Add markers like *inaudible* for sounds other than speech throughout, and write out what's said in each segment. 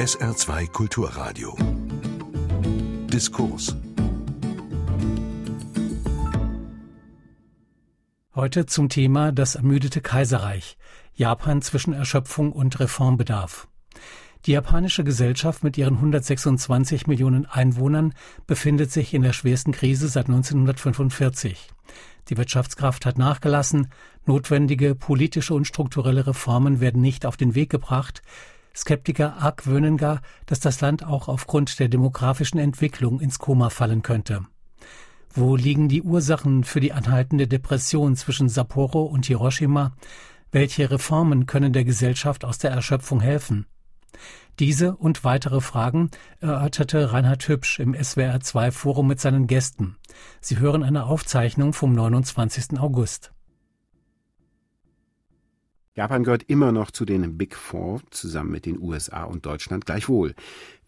SR2 Kulturradio. Diskurs. Heute zum Thema das ermüdete Kaiserreich. Japan zwischen Erschöpfung und Reformbedarf. Die japanische Gesellschaft mit ihren 126 Millionen Einwohnern befindet sich in der schwersten Krise seit 1945. Die Wirtschaftskraft hat nachgelassen, notwendige politische und strukturelle Reformen werden nicht auf den Weg gebracht, Skeptiker argwöhnen gar, dass das Land auch aufgrund der demografischen Entwicklung ins Koma fallen könnte. Wo liegen die Ursachen für die anhaltende Depression zwischen Sapporo und Hiroshima? Welche Reformen können der Gesellschaft aus der Erschöpfung helfen? Diese und weitere Fragen erörterte Reinhard Hübsch im SWR2 Forum mit seinen Gästen. Sie hören eine Aufzeichnung vom 29. August. Japan gehört immer noch zu den Big Four zusammen mit den USA und Deutschland. Gleichwohl,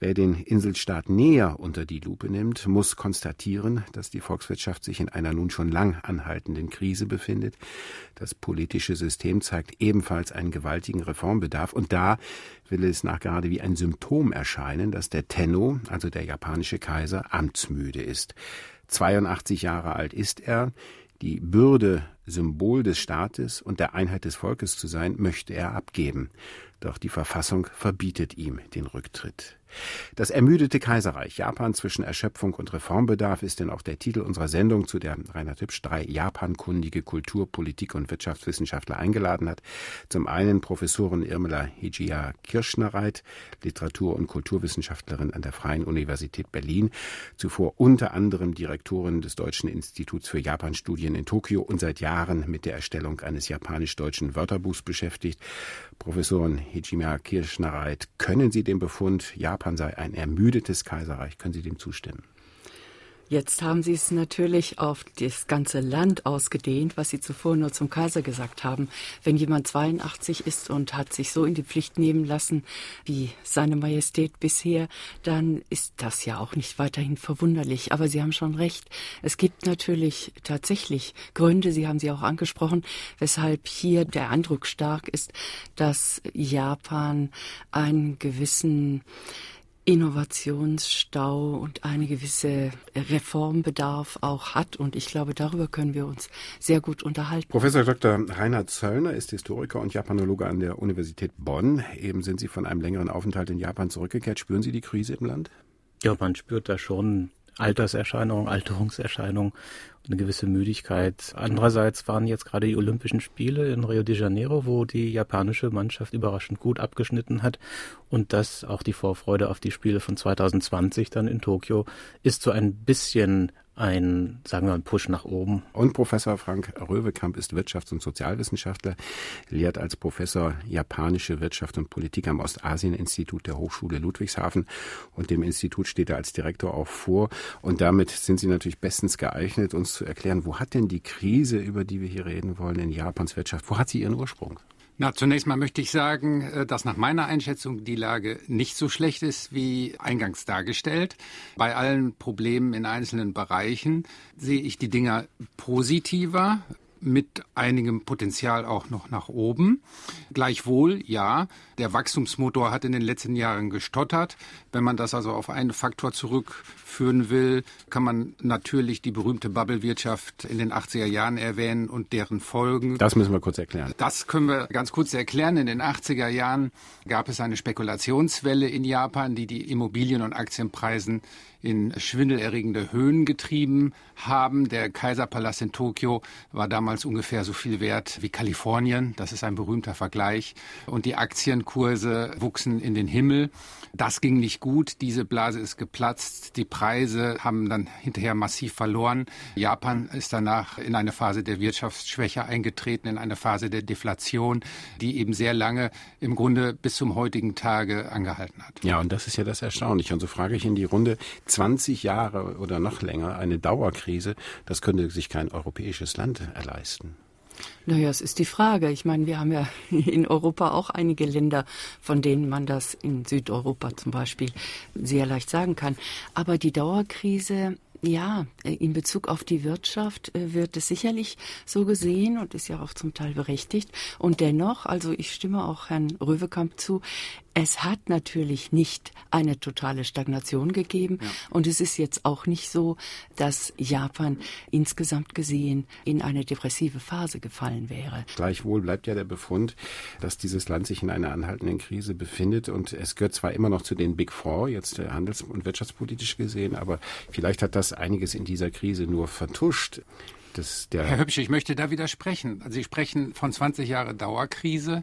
wer den Inselstaat näher unter die Lupe nimmt, muss konstatieren, dass die Volkswirtschaft sich in einer nun schon lang anhaltenden Krise befindet. Das politische System zeigt ebenfalls einen gewaltigen Reformbedarf und da will es nachgerade wie ein Symptom erscheinen, dass der Tenno, also der japanische Kaiser, amtsmüde ist. 82 Jahre alt ist er. Die Bürde, Symbol des Staates und der Einheit des Volkes zu sein, möchte er abgeben. Doch die Verfassung verbietet ihm den Rücktritt. Das ermüdete Kaiserreich Japan zwischen Erschöpfung und Reformbedarf ist denn auch der Titel unserer Sendung, zu der Reinhard Hübsch drei japankundige Kultur-, Politik- und Wirtschaftswissenschaftler eingeladen hat. Zum einen Professorin Irmela Hijia Kirschnereit, Literatur- und Kulturwissenschaftlerin an der Freien Universität Berlin, zuvor unter anderem Direktorin des Deutschen Instituts für Japanstudien in Tokio und seit Jahren mit der Erstellung eines japanisch-deutschen Wörterbuchs beschäftigt. Professorin Hijima Kirschnereit, können Sie den Befund, Japan sei ein ermüdetes Kaiserreich. Können Sie dem zustimmen? Jetzt haben Sie es natürlich auf das ganze Land ausgedehnt, was Sie zuvor nur zum Kaiser gesagt haben. Wenn jemand 82 ist und hat sich so in die Pflicht nehmen lassen wie seine Majestät bisher, dann ist das ja auch nicht weiterhin verwunderlich. Aber Sie haben schon recht. Es gibt natürlich tatsächlich Gründe, Sie haben sie auch angesprochen, weshalb hier der Eindruck stark ist, dass Japan einen gewissen Innovationsstau und eine gewisse Reformbedarf auch hat. Und ich glaube, darüber können wir uns sehr gut unterhalten. Professor Dr. Reinhard Zöllner ist Historiker und Japanologe an der Universität Bonn. Eben sind Sie von einem längeren Aufenthalt in Japan zurückgekehrt. Spüren Sie die Krise im Land? Ja, man spürt da schon Alterserscheinungen, Alterungserscheinungen eine gewisse Müdigkeit. Andererseits waren jetzt gerade die Olympischen Spiele in Rio de Janeiro, wo die japanische Mannschaft überraschend gut abgeschnitten hat und das auch die Vorfreude auf die Spiele von 2020 dann in Tokio ist so ein bisschen ein, sagen wir mal, Push nach oben. Und Professor Frank Röwekamp ist Wirtschafts- und Sozialwissenschaftler, lehrt als Professor japanische Wirtschaft und Politik am Ostasien-Institut der Hochschule Ludwigshafen und dem Institut steht er als Direktor auch vor. Und damit sind Sie natürlich bestens geeignet, uns zu erklären, wo hat denn die Krise, über die wir hier reden wollen, in Japans Wirtschaft, wo hat sie ihren Ursprung? Na, zunächst mal möchte ich sagen, äh, dass nach meiner Einschätzung die Lage nicht so schlecht ist wie eingangs dargestellt. Bei allen Problemen in einzelnen Bereichen sehe ich die Dinger positiver mit einigem Potenzial auch noch nach oben. Gleichwohl, ja, der Wachstumsmotor hat in den letzten Jahren gestottert. Wenn man das also auf einen Faktor zurückführen will, kann man natürlich die berühmte Bubblewirtschaft in den 80er Jahren erwähnen und deren Folgen. Das müssen wir kurz erklären. Das können wir ganz kurz erklären. In den 80er Jahren gab es eine Spekulationswelle in Japan, die die Immobilien- und Aktienpreisen in schwindelerregende Höhen getrieben haben. Der Kaiserpalast in Tokio war damals ungefähr so viel wert wie Kalifornien. Das ist ein berühmter Vergleich. Und die Aktienkurse wuchsen in den Himmel. Das ging nicht gut. Diese Blase ist geplatzt. Die Preise haben dann hinterher massiv verloren. Japan ist danach in eine Phase der Wirtschaftsschwäche eingetreten, in eine Phase der Deflation, die eben sehr lange im Grunde bis zum heutigen Tage angehalten hat. Ja, und das ist ja das Erstaunliche. Und so frage ich in die Runde, 20 Jahre oder noch länger eine Dauerkrise, das könnte sich kein europäisches Land erleisten. Naja, es ist die Frage. Ich meine, wir haben ja *laughs* in Europa auch einige Länder, von denen man das in Südeuropa zum Beispiel sehr leicht sagen kann. Aber die Dauerkrise ja, in Bezug auf die Wirtschaft äh, wird es sicherlich so gesehen und ist ja auch zum Teil berechtigt. Und dennoch, also ich stimme auch Herrn Röwekamp zu, Es hat natürlich nicht eine totale Stagnation gegeben ja. und es ist jetzt auch nicht so, dass Japan insgesamt gesehen in eine depressive Phase gefallen wäre. Gleichwohl bleibt ja der Befund, dass dieses Land sich in einer anhaltenden Krise befindet und es gehört zwar immer noch zu den Big Four, jetzt handels- und wirtschaftspolitisch gesehen, aber vielleicht hat das einiges in dieser Krise nur vertuscht. Herr Hübsche, ich möchte da widersprechen. Sie sprechen von 20 Jahre Dauerkrise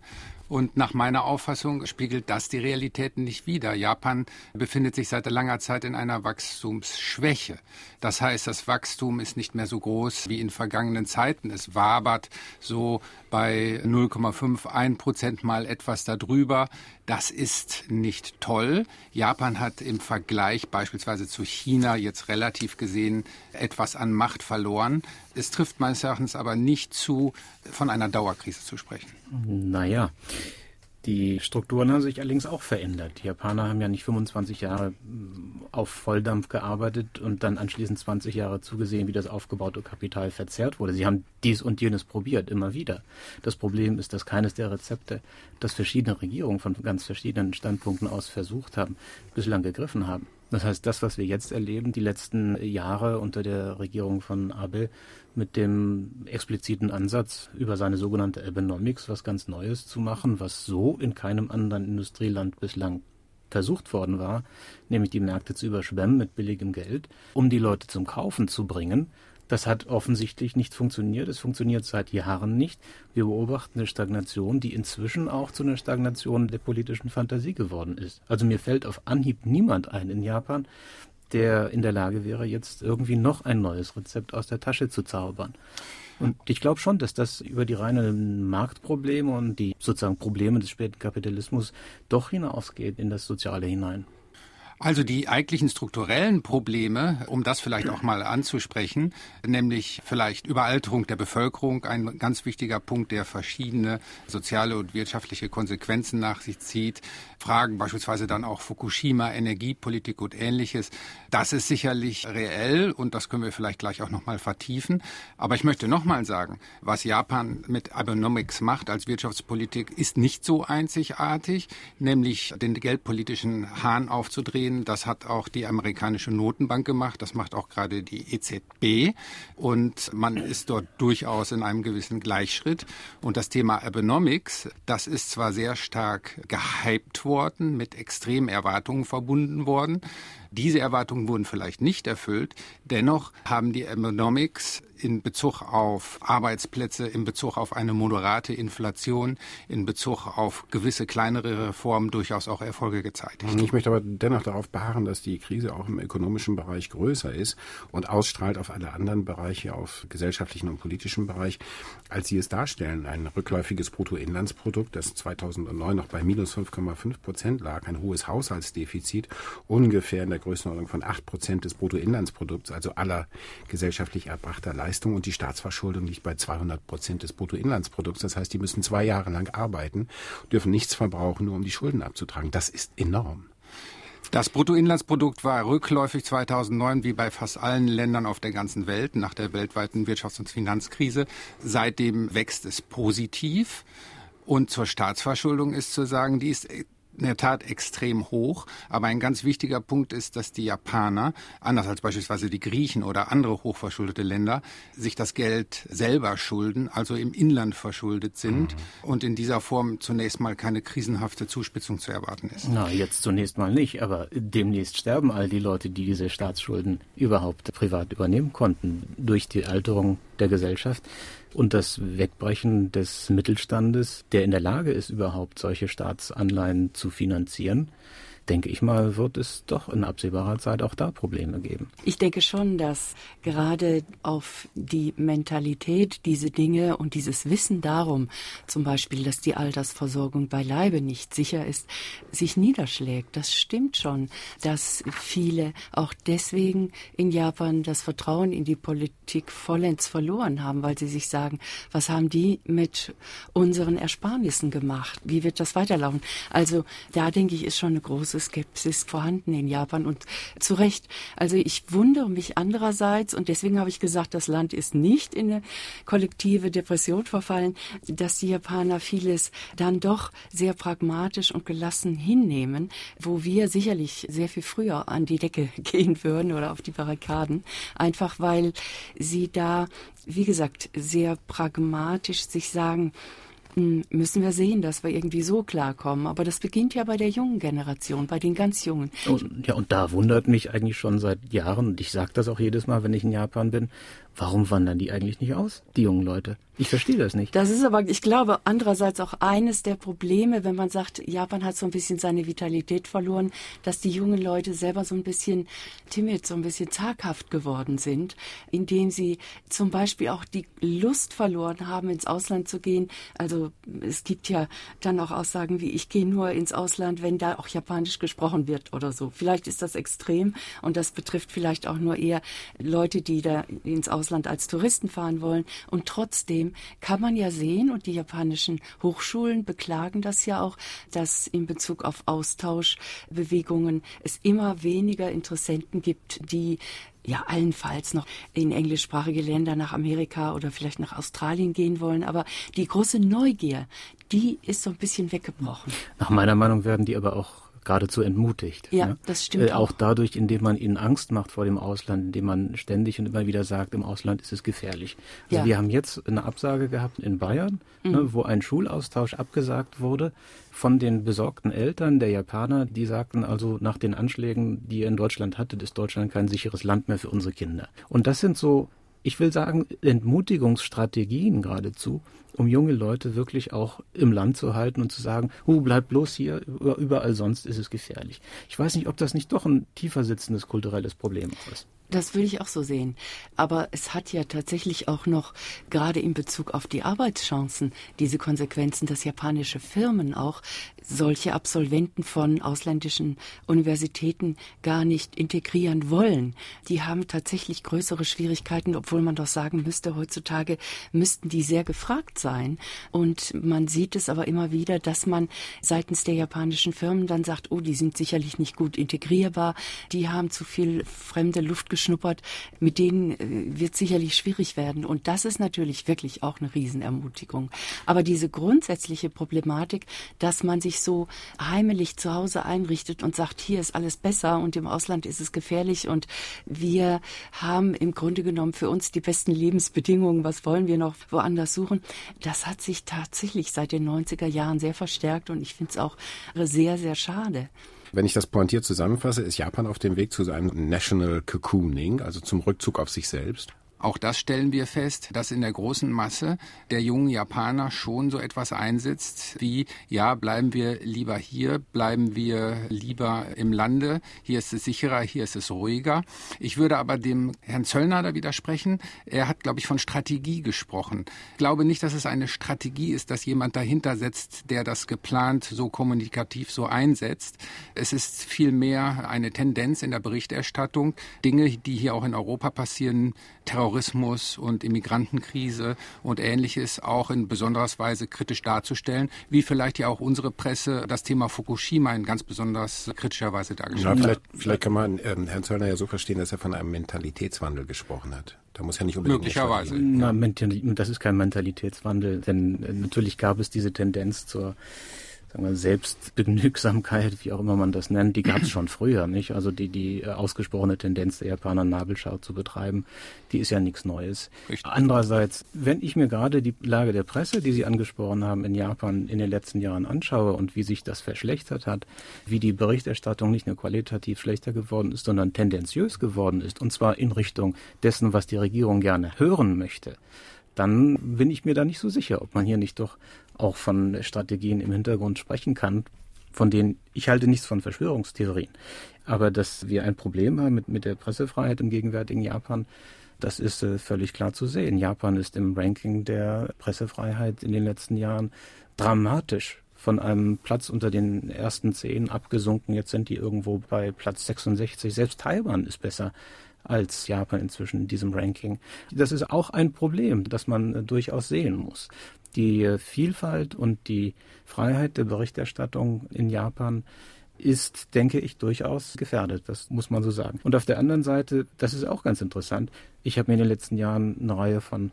und nach meiner Auffassung spiegelt das die Realitäten nicht wider. Japan befindet sich seit langer Zeit in einer Wachstumsschwäche. Das heißt, das Wachstum ist nicht mehr so groß wie in vergangenen Zeiten. Es wabert so bei 0,51 Prozent mal etwas darüber. Das ist nicht toll. Japan hat im Vergleich beispielsweise zu China jetzt relativ gesehen etwas an Macht verloren. Es trifft meines Erachtens aber nicht zu, von einer Dauerkrise zu sprechen. Naja, die Strukturen haben sich allerdings auch verändert. Die Japaner haben ja nicht 25 Jahre mm, auf Volldampf gearbeitet und dann anschließend 20 Jahre zugesehen, wie das aufgebaute Kapital verzehrt wurde. Sie haben dies und jenes probiert, immer wieder. Das Problem ist, dass keines der Rezepte, das verschiedene Regierungen von ganz verschiedenen Standpunkten aus versucht haben, bislang gegriffen haben. Das heißt, das, was wir jetzt erleben, die letzten Jahre unter der Regierung von Abe, mit dem expliziten Ansatz, über seine sogenannte Abenomics was ganz Neues zu machen, was so in keinem anderen Industrieland bislang versucht worden war, nämlich die Märkte zu überschwemmen mit billigem Geld, um die Leute zum Kaufen zu bringen. Das hat offensichtlich nicht funktioniert. Es funktioniert seit Jahren nicht. Wir beobachten eine Stagnation, die inzwischen auch zu einer Stagnation der politischen Fantasie geworden ist. Also mir fällt auf Anhieb niemand ein in Japan, der in der Lage wäre, jetzt irgendwie noch ein neues Rezept aus der Tasche zu zaubern. Und ich glaube schon, dass das über die reinen Marktprobleme und die sozusagen Probleme des späten Kapitalismus doch hinausgeht in das Soziale hinein. Also die eigentlichen strukturellen Probleme, um das vielleicht auch mal anzusprechen, nämlich vielleicht Überalterung der Bevölkerung, ein ganz wichtiger Punkt, der verschiedene soziale und wirtschaftliche Konsequenzen nach sich zieht. Fragen beispielsweise dann auch Fukushima, Energiepolitik und ähnliches. Das ist sicherlich reell und das können wir vielleicht gleich auch nochmal vertiefen. Aber ich möchte nochmal sagen, was Japan mit Abenomics macht als Wirtschaftspolitik, ist nicht so einzigartig, nämlich den geldpolitischen Hahn aufzudrehen sehen. Das hat auch die amerikanische Notenbank gemacht. Das macht auch gerade die EZB. Und man ist dort durchaus in einem gewissen Gleichschritt. Und das Thema Abenomics, das ist zwar sehr stark gehypt worden, mit extremen Erwartungen verbunden worden. Diese Erwartungen wurden vielleicht nicht erfüllt. Dennoch haben die Abenomics in Bezug auf Arbeitsplätze, in Bezug auf eine moderate Inflation, in Bezug auf gewisse kleinere Reformen durchaus auch Erfolge gezeigt. Ich möchte aber dennoch darauf beharren, dass die Krise auch im ökonomischen Bereich größer ist und ausstrahlt auf alle anderen Bereiche, auf gesellschaftlichen und politischen Bereich, als sie es darstellen. Ein rückläufiges Bruttoinlandsprodukt, das 2009 noch bei minus 5,5 Prozent lag, ein hohes Haushaltsdefizit, ungefähr in der Größenordnung von 8 Prozent des Bruttoinlandsprodukts, also aller gesellschaftlich erbrachter Leistungen Leistung und die Staatsverschuldung liegt bei 200 Prozent des Bruttoinlandsprodukts. Das heißt, die müssen zwei Jahre lang arbeiten, dürfen nichts verbrauchen, nur um die Schulden abzutragen. Das ist enorm. Das Bruttoinlandsprodukt war rückläufig 2009 wie bei fast allen Ländern auf der ganzen Welt nach der weltweiten Wirtschafts- und Finanzkrise. Seitdem wächst es positiv. Und zur Staatsverschuldung ist zu sagen, die ist in der Tat extrem hoch. Aber ein ganz wichtiger Punkt ist, dass die Japaner, anders als beispielsweise die Griechen oder andere hochverschuldete Länder, sich das Geld selber schulden, also im Inland verschuldet sind mhm. und in dieser Form zunächst mal keine krisenhafte Zuspitzung zu erwarten ist. Na, jetzt zunächst mal nicht, aber demnächst sterben all die Leute, die diese Staatsschulden überhaupt privat übernehmen konnten durch die Alterung der Gesellschaft und das Wegbrechen des Mittelstandes, der in der Lage ist, überhaupt solche Staatsanleihen zu finanzieren denke ich mal, wird es doch in absehbarer Zeit auch da Probleme geben. Ich denke schon, dass gerade auf die Mentalität diese Dinge und dieses Wissen darum, zum Beispiel, dass die Altersversorgung beileibe nicht sicher ist, sich niederschlägt. Das stimmt schon, dass viele auch deswegen in Japan das Vertrauen in die Politik vollends verloren haben, weil sie sich sagen, was haben die mit unseren Ersparnissen gemacht? Wie wird das weiterlaufen? Also da denke ich, ist schon eine große große Skepsis vorhanden in Japan und zu Recht. Also ich wundere mich andererseits und deswegen habe ich gesagt, das Land ist nicht in eine kollektive Depression verfallen, dass die Japaner vieles dann doch sehr pragmatisch und gelassen hinnehmen, wo wir sicherlich sehr viel früher an die Decke *laughs* gehen würden oder auf die Barrikaden, einfach weil sie da, wie gesagt, sehr pragmatisch sich sagen, müssen wir sehen, dass wir irgendwie so klarkommen. Aber das beginnt ja bei der jungen Generation, bei den ganz Jungen. Und, ja, und da wundert mich eigentlich schon seit Jahren, und ich sage das auch jedes Mal, wenn ich in Japan bin, warum wandern die eigentlich nicht aus, die jungen Leute? Ich verstehe das nicht. Das ist aber, ich glaube, andererseits auch eines der Probleme, wenn man sagt, Japan hat so ein bisschen seine Vitalität verloren, dass die jungen Leute selber so ein bisschen timid, so ein bisschen zaghaft geworden sind, indem sie zum Beispiel auch die Lust verloren haben, ins Ausland zu gehen. Also es gibt ja dann auch Aussagen wie, ich gehe nur ins Ausland, wenn da auch Japanisch gesprochen wird oder so. Vielleicht ist das extrem und das betrifft vielleicht auch nur eher Leute, die da ins Ausland als Touristen fahren wollen. Und trotzdem kann man ja sehen, und die japanischen Hochschulen beklagen das ja auch, dass in Bezug auf Austauschbewegungen es immer weniger Interessenten gibt, die ja allenfalls noch in englischsprachige Länder nach Amerika oder vielleicht nach Australien gehen wollen. Aber die große Neugier, die ist so ein bisschen weggebrochen. Nach meiner Meinung werden die aber auch geradezu entmutigt. Ja, ne? das stimmt. Äh, auch, auch dadurch, indem man ihnen Angst macht vor dem Ausland, indem man ständig und immer wieder sagt, im Ausland ist es gefährlich. Also ja. wir haben jetzt eine Absage gehabt in Bayern, ne, mhm. ne, wo ein Schulaustausch abgesagt wurde von den besorgten Eltern der Japaner, die sagten also nach den Anschlägen, die ihr in Deutschland hattet, ist Deutschland kein sicheres Land mehr für unsere Kinder. Und das sind so ich will sagen, Entmutigungsstrategien geradezu, um junge Leute wirklich auch im Land zu halten und zu sagen, hu, bleib bloß hier, überall sonst ist es gefährlich. Ich weiß nicht, ob das nicht doch ein tiefer sitzendes kulturelles Problem ist. Das würde ich auch so sehen. Aber es hat ja tatsächlich auch noch, gerade in Bezug auf die Arbeitschancen, diese Konsequenzen, dass japanische Firmen auch solche Absolventen von ausländischen Universitäten gar nicht integrieren wollen. Die haben tatsächlich größere Schwierigkeiten, obwohl man doch sagen müsste, heutzutage müssten die sehr gefragt sein. Und man sieht es aber immer wieder, dass man seitens der japanischen Firmen dann sagt, oh, die sind sicherlich nicht gut integrierbar, die haben zu viel fremde Luft geschnuppert, mit denen äh, wird sicherlich schwierig werden. Und das ist natürlich wirklich auch eine Riesenermutigung. Aber diese grundsätzliche Problematik, dass man sich so heimelig zu Hause einrichtet und sagt, hier ist alles besser und im Ausland ist es gefährlich und wir haben im Grunde genommen für uns die besten Lebensbedingungen, was wollen wir noch woanders suchen, das hat sich tatsächlich seit den 90er Jahren sehr verstärkt und ich finde es auch sehr, sehr schade. Wenn ich das pointiert zusammenfasse, ist Japan auf dem Weg zu einem National Cocooning, also zum Rückzug auf sich selbst? Auch das stellen wir fest, dass in der großen Masse der jungen Japaner schon so etwas einsetzt wie, ja, bleiben wir lieber hier, bleiben wir lieber im Lande, hier ist es sicherer, hier ist es ruhiger. Ich würde aber dem Herrn Zöllner da widersprechen. Er hat, glaube ich, von Strategie gesprochen. Ich glaube nicht, dass es eine Strategie ist, dass jemand dahinter setzt, der das geplant so kommunikativ so einsetzt. Es ist vielmehr eine Tendenz in der Berichterstattung, Dinge, die hier auch in Europa passieren, Terrorismus und Immigrantenkrise und ähnliches auch in besonderer Weise kritisch darzustellen, wie vielleicht ja auch unsere Presse das Thema Fukushima in ganz besonders kritischer Weise dargestellt ja, vielleicht, hat. Vielleicht kann man ähm, Herrn Zöllner ja so verstehen, dass er von einem Mentalitätswandel gesprochen hat. Da muss ja nicht unbedingt. Möglicherweise. Na, das ist kein Mentalitätswandel, denn äh, natürlich gab es diese Tendenz zur sagen wir, Selbstbegnügsamkeit, wie auch immer man das nennt, die gab es *clears throat* schon früher, nicht? Also die, die äh, ausgesprochene Tendenz der Japaner Nabelschau zu betreiben, die ist ja nichts Neues. Richtig. Andererseits, wenn ich mir gerade die Lage der Presse, die Sie angesprochen haben, in Japan in den letzten Jahren anschaue und wie sich das verschlechtert hat, wie die Berichterstattung nicht nur qualitativ schlechter geworden ist, sondern tendenziös geworden ist, und zwar in Richtung dessen, was die Regierung gerne hören möchte, dann bin ich mir da nicht so sicher, ob man hier nicht doch auch von Strategien im Hintergrund sprechen kann, von denen ich halte nichts von Verschwörungstheorien. Aber dass wir ein Problem haben mit, mit der Pressefreiheit im gegenwärtigen Japan, das ist äh, völlig klar zu sehen. Japan ist im Ranking der Pressefreiheit in den letzten Jahren dramatisch von einem Platz unter den ersten zehn abgesunken. Jetzt sind die irgendwo bei Platz 66. Selbst Taiwan ist besser als Japan inzwischen in diesem Ranking. Das ist auch ein Problem, das man äh, durchaus sehen muss die Vielfalt und die Freiheit der Berichterstattung in Japan ist, denke ich, durchaus gefährdet. Das muss man so sagen. Und auf der anderen Seite, das ist auch ganz interessant. Ich habe mir in den letzten Jahren eine Reihe von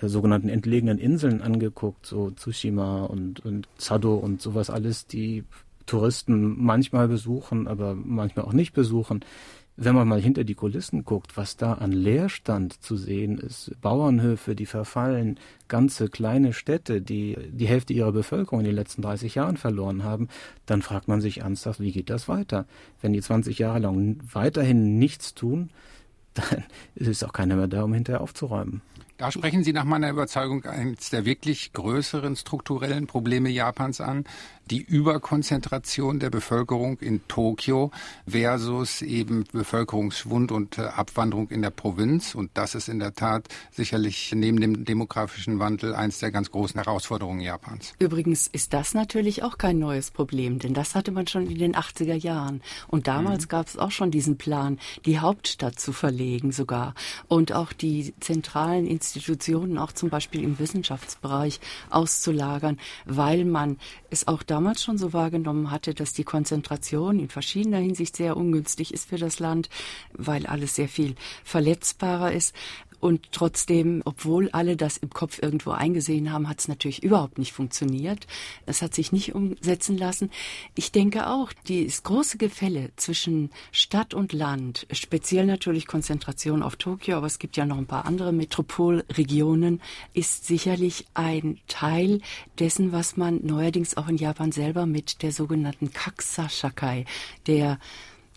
äh, sogenannten entlegenen Inseln angeguckt, so Tsushima und, und Sado und sowas alles, die Touristen manchmal besuchen, aber manchmal auch nicht besuchen. Wenn man mal hinter die Kulissen guckt, was da an Leerstand zu sehen ist, Bauernhöfe, die verfallen, ganze kleine Städte, die die Hälfte ihrer Bevölkerung in den letzten 30 Jahren verloren haben, dann fragt man sich ernsthaft, wie geht das weiter? Wenn die 20 Jahre lang weiterhin nichts tun, *laughs* dann ist auch keiner mehr da, um hinterher aufzuräumen. Da sprechen Sie nach meiner Überzeugung eines der wirklich größeren strukturellen Probleme Japans an, die Überkonzentration der Bevölkerung in Tokio versus eben Bevölkerungsschwund und äh, Abwanderung in der Provinz. Und das ist in der Tat sicherlich neben dem demografischen Wandel eines der ganz großen Herausforderungen Japans. Übrigens ist das natürlich auch kein neues Problem, denn das hatte man schon in den 80er Jahren. Und damals mhm. gab es auch schon diesen Plan, die Hauptstadt zu verlegen sogar und auch die zentralen Institutionen, auch zum Beispiel im Wissenschaftsbereich, auszulagern, weil man es auch damals schon so wahrgenommen hatte, dass die Konzentration in verschiedener Hinsicht sehr ungünstig ist für das Land, weil alles sehr viel verletzbarer ist. Und trotzdem, obwohl alle das im Kopf irgendwo eingesehen haben, hat es natürlich überhaupt nicht funktioniert. Es hat sich nicht umsetzen lassen. Ich denke auch, das große Gefälle zwischen Stadt und Land, speziell natürlich Konzentration auf Tokio, aber es gibt ja noch ein paar andere Metropolregionen, ist sicherlich ein Teil dessen, was man neuerdings auch in Japan selber mit der sogenannten Kaksa-Shakai, der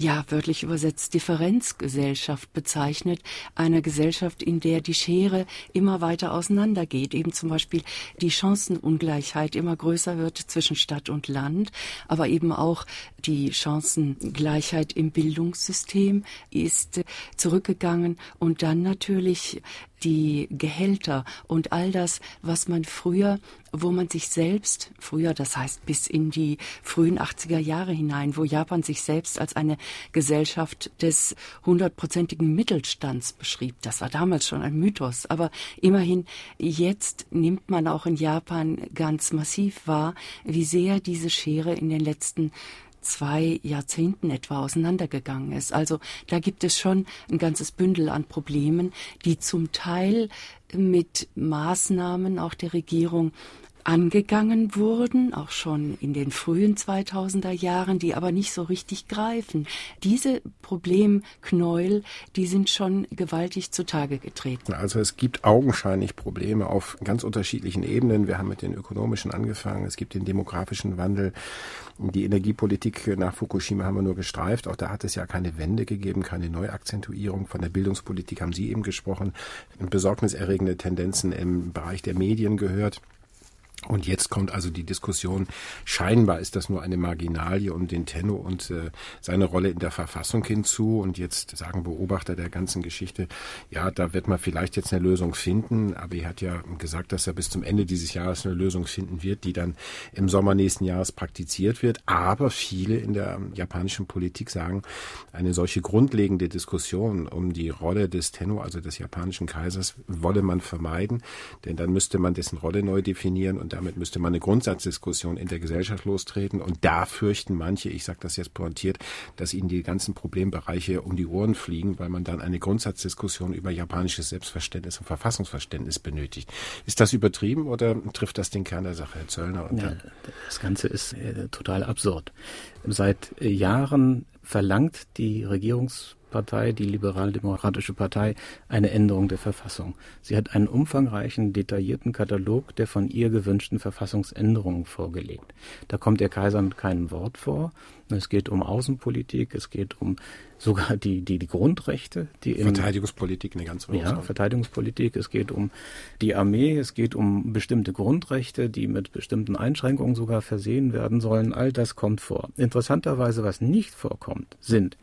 ja, wörtlich übersetzt Differenzgesellschaft bezeichnet, einer Gesellschaft, in der die Schere immer weiter auseinandergeht, eben zum Beispiel die Chancenungleichheit immer größer wird zwischen Stadt und Land, aber eben auch die Chancengleichheit im Bildungssystem ist zurückgegangen. Und dann natürlich die Gehälter und all das, was man früher, wo man sich selbst, früher, das heißt bis in die frühen 80er Jahre hinein, wo Japan sich selbst als eine Gesellschaft des hundertprozentigen Mittelstands beschrieb. Das war damals schon ein Mythos, aber immerhin jetzt nimmt man auch in Japan ganz massiv wahr, wie sehr diese Schere in den letzten zwei Jahrzehnten etwa auseinandergegangen ist. Also da gibt es schon ein ganzes Bündel an Problemen, die zum Teil mit Maßnahmen auch der Regierung angegangen wurden, auch schon in den frühen 2000er Jahren, die aber nicht so richtig greifen. Diese Problemknäuel, die sind schon gewaltig zutage getreten. Also es gibt augenscheinlich Probleme auf ganz unterschiedlichen Ebenen. Wir haben mit den ökonomischen angefangen, es gibt den demografischen Wandel, die Energiepolitik nach Fukushima haben wir nur gestreift. Auch da hat es ja keine Wende gegeben, keine Neuakzentuierung. Von der Bildungspolitik haben Sie eben gesprochen. Besorgniserregende Tendenzen im Bereich der Medien gehört. Und jetzt kommt also die Diskussion, scheinbar ist das nur eine Marginalie um den Tenno und äh, seine Rolle in der Verfassung hinzu. Und jetzt sagen Beobachter der ganzen Geschichte, ja, da wird man vielleicht jetzt eine Lösung finden. Aber er hat ja gesagt, dass er bis zum Ende dieses Jahres eine Lösung finden wird, die dann im Sommer nächsten Jahres praktiziert wird. Aber viele in der japanischen Politik sagen, eine solche grundlegende Diskussion um die Rolle des Tenno, also des japanischen Kaisers, wolle man vermeiden. Denn dann müsste man dessen Rolle neu definieren und damit müsste man eine Grundsatzdiskussion in der Gesellschaft lostreten. Und da fürchten manche, ich sage das jetzt pointiert, dass ihnen die ganzen Problembereiche um die Ohren fliegen, weil man dann eine Grundsatzdiskussion über japanisches Selbstverständnis und Verfassungsverständnis benötigt. Ist das übertrieben oder trifft das den Kern der Sache, Herr Zöllner? Ja, das Ganze ist äh, total absurd. Seit Jahren verlangt die Regierungs Partei, die Liberal-Demokratische Partei, eine Änderung der Verfassung. Sie hat einen umfangreichen, detaillierten Katalog der von ihr gewünschten Verfassungsänderungen vorgelegt. Da kommt der Kaiser mit keinem Wort vor. Es geht um Außenpolitik, es geht um sogar die, die, die Grundrechte. Die Verteidigungspolitik, eine ganz Ja, Verteidigungspolitik, es geht um die Armee, es geht um bestimmte Grundrechte, die mit bestimmten Einschränkungen sogar versehen werden sollen. All das kommt vor. Interessanterweise, was nicht vorkommt, sind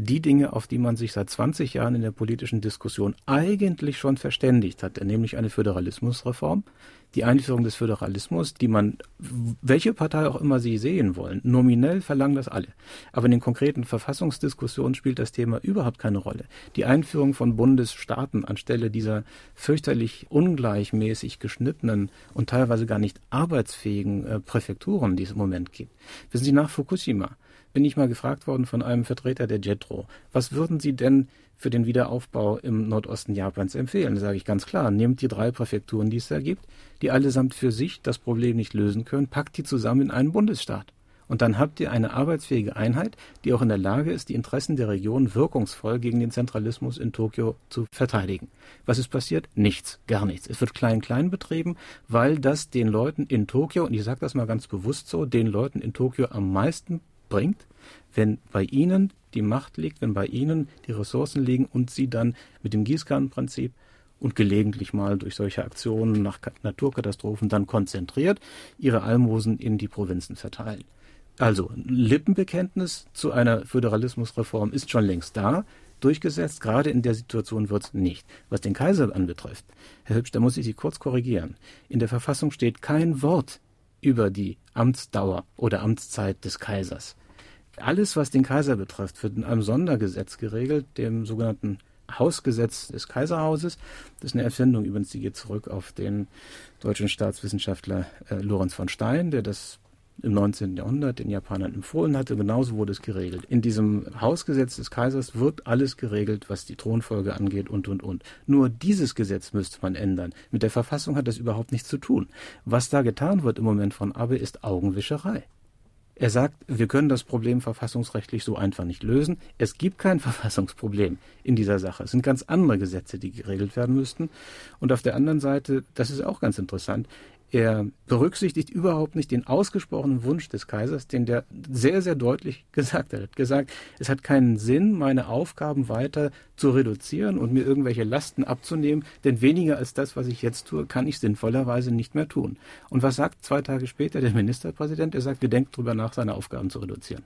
die Dinge, auf die man sich seit 20 Jahren in der politischen Diskussion eigentlich schon verständigt hat, nämlich eine Föderalismusreform, die Einführung des Föderalismus, die man, welche Partei auch immer sie sehen wollen, nominell verlangen das alle. Aber in den konkreten Verfassungsdiskussionen spielt das Thema überhaupt keine Rolle. Die Einführung von Bundesstaaten anstelle dieser fürchterlich ungleichmäßig geschnittenen und teilweise gar nicht arbeitsfähigen äh, Präfekturen, die es im Moment gibt. Wissen Sie, nach Fukushima bin ich mal gefragt worden von einem Vertreter der JETRO, was würden Sie denn für den Wiederaufbau im Nordosten Japans empfehlen? Da sage ich ganz klar, nehmt die drei Präfekturen, die es da gibt, die allesamt für sich das Problem nicht lösen können, packt die zusammen in einen Bundesstaat. Und dann habt ihr eine arbeitsfähige Einheit, die auch in der Lage ist, die Interessen der Region wirkungsvoll gegen den Zentralismus in Tokio zu verteidigen. Was ist passiert? Nichts, gar nichts. Es wird klein-klein betrieben, weil das den Leuten in Tokio, und ich sage das mal ganz bewusst so, den Leuten in Tokio am meisten bringt, wenn bei ihnen die Macht liegt, wenn bei ihnen die Ressourcen liegen und sie dann mit dem Gießkannenprinzip und gelegentlich mal durch solche Aktionen nach Naturkatastrophen dann konzentriert ihre Almosen in die Provinzen verteilen. Also Lippenbekenntnis zu einer Föderalismusreform ist schon längst da. Durchgesetzt, gerade in der Situation wird es nicht. Was den Kaiser anbetrifft, Herr Hübsch, da muss ich Sie kurz korrigieren. In der Verfassung steht kein Wort über die Amtsdauer oder Amtszeit des Kaisers. Alles, was den Kaiser betrifft, wird in einem Sondergesetz geregelt, dem sogenannten Hausgesetz des Kaiserhauses. Das ist eine Erfindung, übrigens, die geht zurück auf den deutschen Staatswissenschaftler äh, Lorenz von Stein, der das im 19. Jahrhundert den Japanern empfohlen hatte. Genauso wurde es geregelt. In diesem Hausgesetz des Kaisers wird alles geregelt, was die Thronfolge angeht und, und, und. Nur dieses Gesetz müsste man ändern. Mit der Verfassung hat das überhaupt nichts zu tun. Was da getan wird im Moment von Abe ist Augenwischerei. Er sagt, wir können das Problem verfassungsrechtlich so einfach nicht lösen. Es gibt kein *laughs* Verfassungsproblem in dieser Sache. Es sind ganz andere Gesetze, die geregelt werden müssten. Und auf der anderen Seite, das ist auch ganz interessant, er berücksichtigt überhaupt nicht den ausgesprochenen Wunsch des Kaisers, den der sehr, sehr deutlich gesagt hat. Er hat gesagt, es hat keinen Sinn, meine Aufgaben weiter zu reduzieren und mir irgendwelche Lasten abzunehmen, denn weniger als das, was ich jetzt tue, kann ich sinnvollerweise nicht mehr tun. Und was sagt zwei Tage später der Ministerpräsident? Er sagt, wir denken darüber nach, seine Aufgaben zu reduzieren.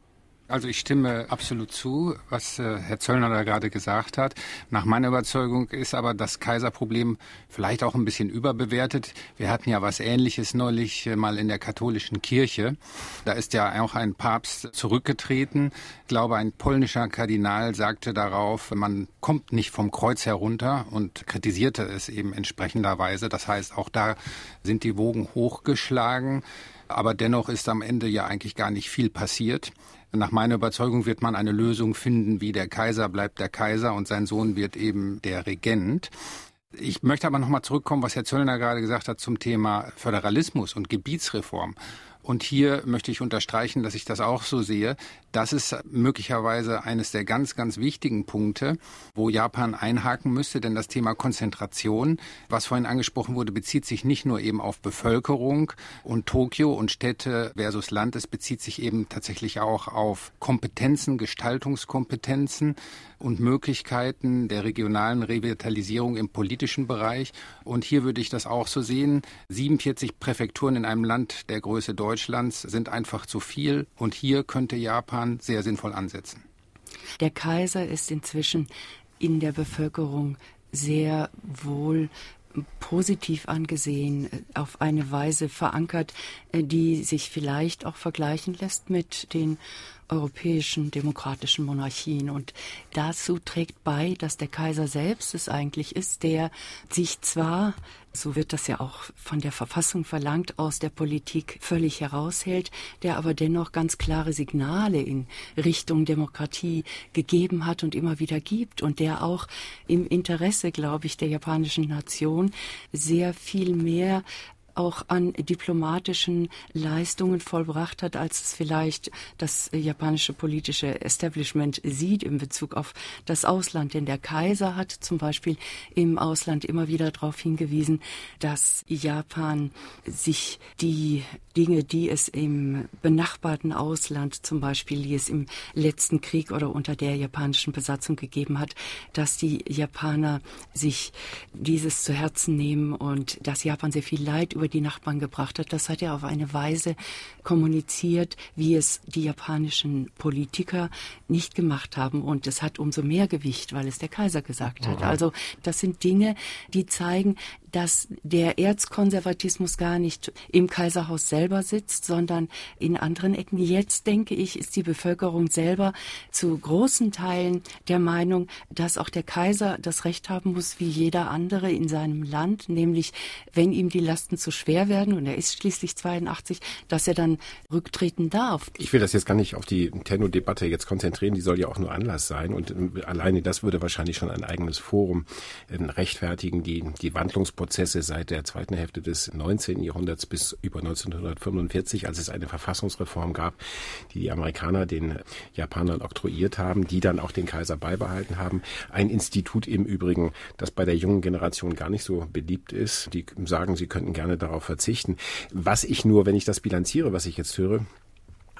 Also ich stimme absolut zu, was äh, Herr Zöllner da gerade gesagt hat. Nach meiner Überzeugung ist aber das Kaiserproblem vielleicht auch ein bisschen überbewertet. Wir hatten ja was Ähnliches neulich äh, mal in der katholischen Kirche. Da ist ja auch ein Papst zurückgetreten. Ich glaube, ein polnischer Kardinal sagte darauf, man kommt nicht vom Kreuz herunter und kritisierte es eben entsprechenderweise. Das heißt, auch da sind die Wogen hochgeschlagen. Aber dennoch ist am Ende ja eigentlich gar nicht viel passiert. Nach meiner Überzeugung wird man eine Lösung finden, wie der Kaiser bleibt der Kaiser und sein Sohn wird eben der Regent. Ich möchte aber nochmal zurückkommen, was Herr Zöllner gerade gesagt hat zum Thema Föderalismus und Gebietsreform. Und hier möchte ich unterstreichen, dass ich das auch so sehe. Das ist möglicherweise eines der ganz, ganz wichtigen Punkte, wo Japan einhaken müsste, denn das Thema Konzentration, was vorhin angesprochen wurde, bezieht sich nicht nur eben auf Bevölkerung und Tokio und Städte versus Land, es bezieht sich eben tatsächlich auch auf Kompetenzen, Gestaltungskompetenzen, und Möglichkeiten der regionalen Revitalisierung im politischen Bereich. Und hier würde ich das auch so sehen. 47 Präfekturen in einem Land der Größe Deutschlands sind einfach zu viel. Und hier könnte Japan sehr sinnvoll ansetzen. Der Kaiser ist inzwischen in der Bevölkerung sehr wohl positiv angesehen, auf eine Weise verankert, die sich vielleicht auch vergleichen lässt mit den europäischen demokratischen Monarchien. Und dazu trägt bei, dass der Kaiser selbst es eigentlich ist, der sich zwar, so wird das ja auch von der Verfassung verlangt, aus der Politik völlig heraushält, der aber dennoch ganz klare Signale in Richtung Demokratie gegeben hat und immer wieder gibt und der auch im Interesse, glaube ich, der japanischen Nation sehr viel mehr auch an diplomatischen Leistungen vollbracht hat, als es vielleicht das japanische politische Establishment sieht in Bezug auf das Ausland. Denn der Kaiser hat zum Beispiel im Ausland immer wieder darauf hingewiesen, dass Japan sich die Dinge, die es im benachbarten Ausland, zum Beispiel, die es im letzten Krieg oder unter der japanischen Besatzung gegeben hat, dass die Japaner sich dieses zu Herzen nehmen und dass Japan sehr viel Leid über die Nachbarn gebracht hat. Das hat er auf eine Weise kommuniziert, wie es die japanischen Politiker nicht gemacht haben. Und es hat umso mehr Gewicht, weil es der Kaiser gesagt hat. Also das sind Dinge, die zeigen, dass der Erzkonservatismus gar nicht im Kaiserhaus selber sitzt, sondern in anderen Ecken. Jetzt denke ich, ist die Bevölkerung selber zu großen Teilen der Meinung, dass auch der Kaiser das Recht haben muss, wie jeder andere in seinem Land, nämlich wenn ihm die Lasten zu schwer werden, und er ist schließlich 82, dass er dann rücktreten darf. Ich will das jetzt gar nicht auf die Tenno-Debatte jetzt konzentrieren, die soll ja auch nur Anlass sein und äh, alleine das würde wahrscheinlich schon ein eigenes Forum äh, rechtfertigen, die, die Wandlungsprozesse seit der zweiten Hälfte des 19. Jahrhunderts bis über 1945, als es eine Verfassungsreform gab, die die Amerikaner den Japanern oktroyiert haben, die dann auch den Kaiser beibehalten haben. Ein Institut im Übrigen, das bei der jungen Generation gar nicht so beliebt ist. Die sagen, sie könnten gerne darauf verzichten. Was ich nur, wenn ich das bilanziere, was ich jetzt höre,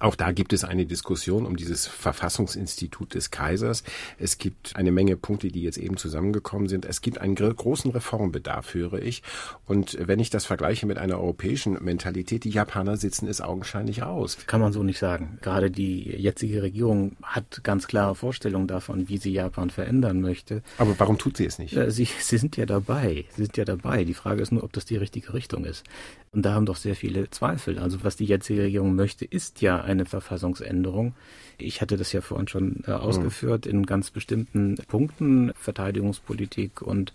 auch da gibt es eine Diskussion um dieses Verfassungsinstitut des Kaisers. Es gibt eine Menge Punkte, die jetzt eben zusammengekommen sind. Es gibt einen großen Reformbedarf, höre ich. Und wenn ich das vergleiche mit einer europäischen Mentalität, die Japaner sitzen es augenscheinlich aus. Kann man so nicht sagen. Gerade die jetzige Regierung hat ganz klare Vorstellungen davon, wie sie Japan verändern möchte. Aber warum tut sie es nicht? Äh, sie, *laughs* sie sind ja dabei. Sie sind ja dabei. Die Frage ist nur, ob das die richtige Richtung ist. Und da haben doch sehr viele Zweifel. Also was die jetzige Regierung möchte, ist ja eine Verfassungsänderung. Ich hatte das ja vorhin schon äh, ausgeführt in ganz bestimmten Punkten, Verteidigungspolitik und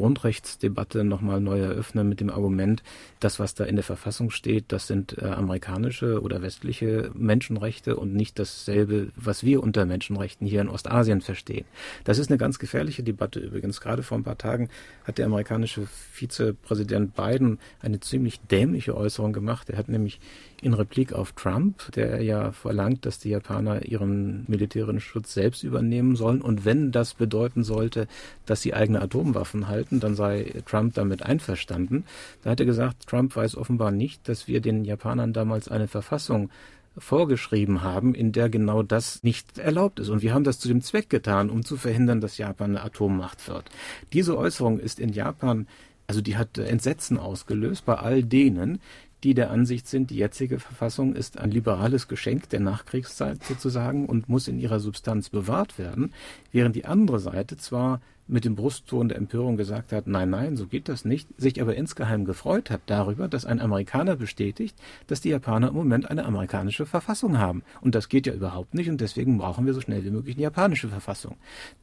Grundrechtsdebatte nochmal neu eröffnen mit dem Argument, das, was da in der Verfassung steht, das sind äh, amerikanische oder westliche Menschenrechte und nicht dasselbe, was wir unter Menschenrechten hier in Ostasien verstehen. Das ist eine ganz gefährliche Debatte übrigens. Gerade vor ein paar Tagen hat der amerikanische Vizepräsident Biden eine ziemlich dämliche Äußerung gemacht. Er hat nämlich in Replik auf Trump, der ja verlangt, dass die Japaner ihren militärischen Schutz selbst übernehmen sollen. Und wenn das bedeuten sollte, dass sie eigene Atomwaffen halten, dann sei Trump damit einverstanden. Da hat er gesagt, Trump weiß offenbar nicht, dass wir den Japanern damals eine Verfassung vorgeschrieben haben, in der genau das nicht erlaubt ist. Und wir haben das zu dem Zweck getan, um zu verhindern, dass Japan eine Atommacht wird. Diese Äußerung ist in Japan also die hat Entsetzen ausgelöst bei all denen, die der Ansicht sind, die jetzige Verfassung ist ein liberales Geschenk der Nachkriegszeit sozusagen und muss in ihrer Substanz bewahrt werden, während die andere Seite zwar mit dem Brustton der Empörung gesagt hat, nein, nein, so geht das nicht, sich aber insgeheim gefreut hat darüber, dass ein Amerikaner bestätigt, dass die Japaner im Moment eine amerikanische Verfassung haben. Und das geht ja überhaupt nicht und deswegen brauchen wir so schnell wie möglich eine japanische Verfassung.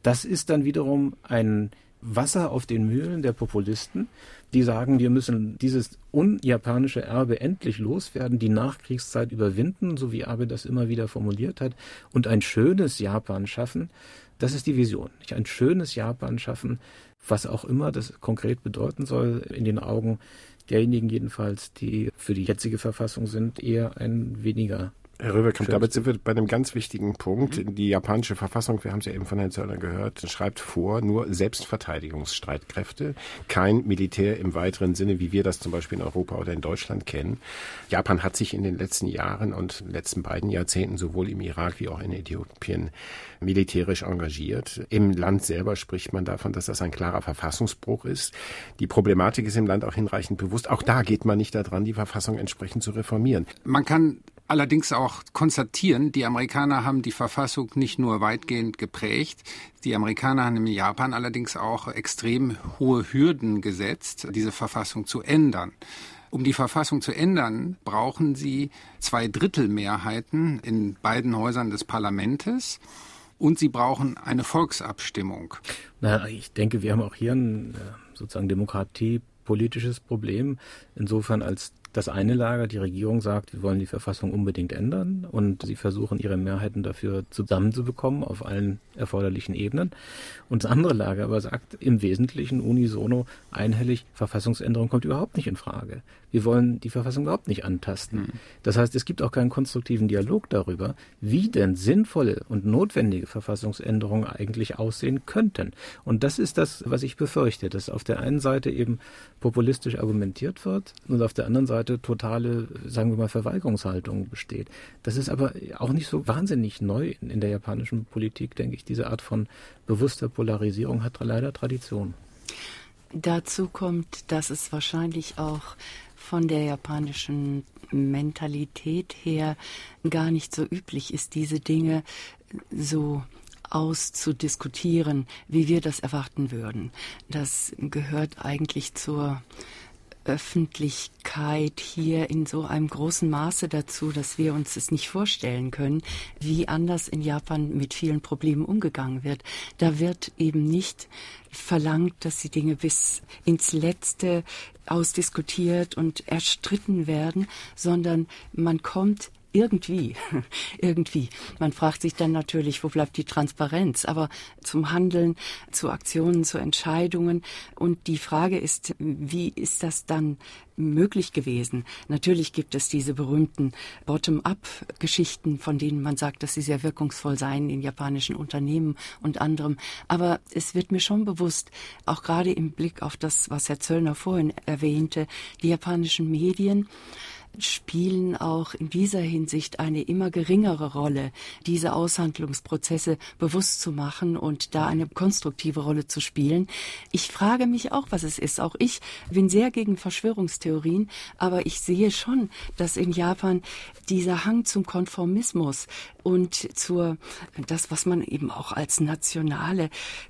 Das ist dann wiederum ein Wasser auf den Mühlen der Populisten, die sagen, wir müssen dieses unjapanische Erbe endlich loswerden, die Nachkriegszeit überwinden, so wie Abe das immer wieder formuliert hat, und ein schönes Japan schaffen. Das ist die Vision. Ein schönes Japan schaffen, was auch immer das konkret bedeuten soll, in den Augen derjenigen jedenfalls, die für die jetzige Verfassung sind, eher ein weniger Herr Röverkamp, damit sind wir bei einem ganz wichtigen Punkt. Mhm. Die japanische Verfassung, wir haben es ja eben von Herrn Zöller gehört, schreibt vor, nur Selbstverteidigungsstreitkräfte, kein Militär im weiteren Sinne, wie wir das zum Beispiel in Europa oder in Deutschland kennen. Japan hat sich in den letzten Jahren und letzten beiden Jahrzehnten sowohl im Irak wie auch in Äthiopien militärisch engagiert. Im Land selber spricht man davon, dass das ein klarer Verfassungsbruch ist. Die Problematik ist im Land auch hinreichend bewusst. Auch da geht man nicht daran, die Verfassung entsprechend zu reformieren. Man kann allerdings auch konstatieren, die Amerikaner haben die Verfassung nicht nur weitgehend geprägt, die Amerikaner haben in Japan allerdings auch extrem hohe Hürden gesetzt, diese Verfassung zu ändern. Um die Verfassung zu ändern, brauchen sie zwei Drittel Mehrheiten in beiden Häusern des Parlaments und sie brauchen eine Volksabstimmung. Na, ich denke, wir haben auch hier ein äh, sozusagen demokratiepolitisches Problem, insofern als das eine Lager, die Regierung sagt, wir wollen die Verfassung unbedingt ändern und sie versuchen ihre Mehrheiten dafür zusammenzubekommen auf allen erforderlichen Ebenen. Und das andere Lager aber sagt im Wesentlichen unisono einhellig, Verfassungsänderung kommt überhaupt nicht in Frage. Wir wollen die Verfassung überhaupt nicht antasten. Mhm. Das heißt, es gibt auch keinen konstruktiven Dialog darüber, wie denn sinnvolle und notwendige Verfassungsänderungen eigentlich aussehen könnten. Und das ist das, was ich befürchte, dass auf der einen Seite eben populistisch argumentiert wird und auf der anderen Seite totale, sagen wir mal, Verweigerungshaltung besteht. Das ist aber auch nicht so wahnsinnig neu in der japanischen Politik, denke ich. Diese Art von bewusster Polarisierung hat leider Tradition. Dazu kommt, dass es wahrscheinlich auch von der japanischen Mentalität her gar nicht so üblich ist, diese Dinge so auszudiskutieren, wie wir das erwarten würden. Das gehört eigentlich zur Öffentlichkeit hier in so einem großen Maße dazu, dass wir uns es nicht vorstellen können, wie anders in Japan mit vielen Problemen umgegangen wird. Da wird eben nicht verlangt, dass die Dinge bis ins Letzte ausdiskutiert und erstritten werden, sondern man kommt irgendwie, *laughs* irgendwie. Man fragt sich dann natürlich, wo bleibt die Transparenz? Aber zum Handeln, zu Aktionen, zu Entscheidungen. Und die Frage ist, wie ist das dann möglich gewesen? Natürlich gibt es diese berühmten Bottom-up-Geschichten, von denen man sagt, dass sie sehr wirkungsvoll seien in japanischen Unternehmen und anderem. Aber es wird mir schon bewusst, auch gerade im Blick auf das, was Herr Zöllner vorhin erwähnte, die japanischen Medien, spielen auch in dieser Hinsicht eine immer geringere Rolle, diese Aushandlungsprozesse bewusst zu machen und da eine konstruktive Rolle zu spielen. Ich frage mich auch, was es ist. Auch ich bin sehr gegen Verschwörungstheorien, aber ich sehe schon, dass in Japan dieser Hang zum Konformismus und zur, das, was man eben auch als nationale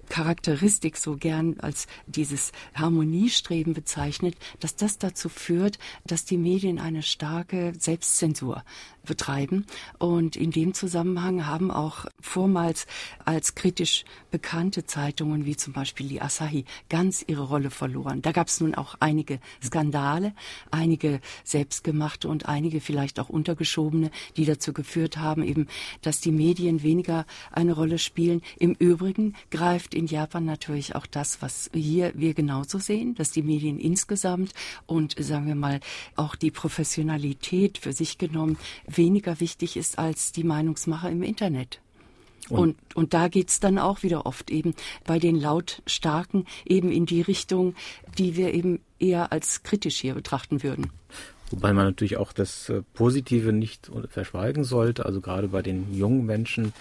Charakteristik so gern als dieses Harmoniestreben bezeichnet, dass das dazu führt, dass die Medien eine starke Selbstzensur betreiben. Und in dem Zusammenhang haben auch vormals als kritisch bekannte Zeitungen wie zum Beispiel die Asahi ganz ihre Rolle verloren. Da gab es nun auch einige Skandale, einige selbstgemachte und einige vielleicht auch untergeschobene, die dazu geführt haben, eben, dass die Medien weniger eine Rolle spielen. Im Übrigen greift in Japan natürlich auch das, was hier wir genauso sehen, dass die Medien insgesamt und sagen wir mal auch die Professionalität für sich genommen weniger wichtig ist als die Meinungsmache im Internet. Und, und, und da geht's dann auch wieder oft eben bei den Lautstarken eben in die Richtung, die wir eben eher als kritisch hier betrachten würden. Wobei man natürlich auch das äh, Positive nicht verschweigen sollte. Also gerade bei den jungen Menschen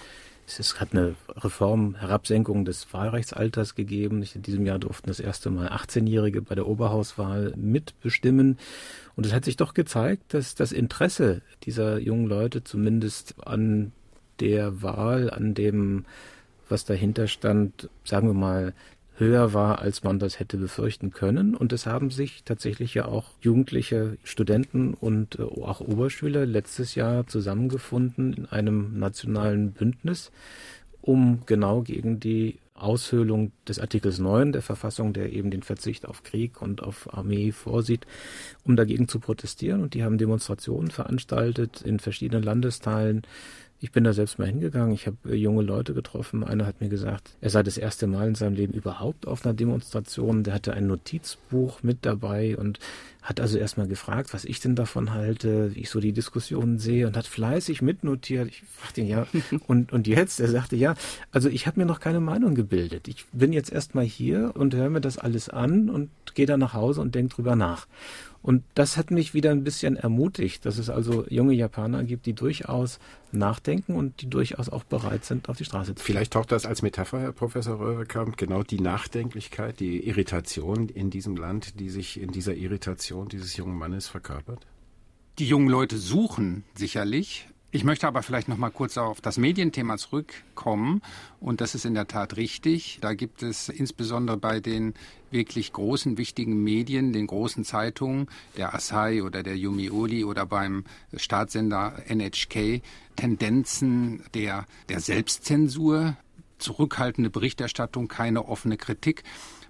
es hat eine Reform, Herabsenkung des Wahlrechtsalters gegeben. In diesem Jahr durften das erste Mal 18-Jährige bei der Oberhauswahl mitbestimmen. Und es hat sich doch gezeigt, dass das Interesse dieser jungen Leute zumindest an der Wahl, an dem, was dahinter stand, sagen wir mal, höher war, als man das hätte befürchten können. Und es haben sich tatsächlich ja auch jugendliche Studenten und äh, auch Oberschüler letztes Jahr zusammengefunden in einem nationalen Bündnis, um genau gegen die Aushöhlung des Artikels 9 der Verfassung, der eben den Verzicht auf Krieg und auf Armee vorsieht, um dagegen zu protestieren. Und die haben Demonstrationen veranstaltet in verschiedenen Landesteilen ich bin da selbst mal hingegangen. Ich habe äh, junge Leute getroffen. Einer hat mir gesagt, er sei das erste Mal in seinem Leben überhaupt auf einer Demonstration. Der hatte ein Notizbuch mit dabei und hat also erstmal gefragt, was ich denn davon halte, wie ich so die Diskussionen sehe und hat fleißig mitnotiert. Ich fragte ihn ja, *laughs* und, und jetzt? Er sagte, ja, also ich habe mir noch keine Meinung gebildet. Ich bin jetzt erstmal hier und höre mir das alles an und gehe dann nach Hause und denke drüber nach. Und das hat mich wieder ein bisschen ermutigt, dass es also junge Japaner gibt, die durchaus nachdenken und die durchaus auch bereit sind, auf die Straße zu gehen. Vielleicht taucht das als Metapher, Herr Professor Röhrekamp, genau die Nachdenklichkeit, die Irritation in diesem Land, die sich in dieser Irritation dieses jungen Mannes verkörpert? Die jungen Leute suchen sicherlich ich möchte aber vielleicht noch mal kurz auf das Medienthema zurückkommen. Und das ist in der Tat richtig. Da gibt es insbesondere bei den wirklich großen, wichtigen Medien, den großen Zeitungen, der Asahi oder der Yumiuri oder beim Staatssender NHK, Tendenzen der, der Selbstzensur, zurückhaltende Berichterstattung, keine offene Kritik.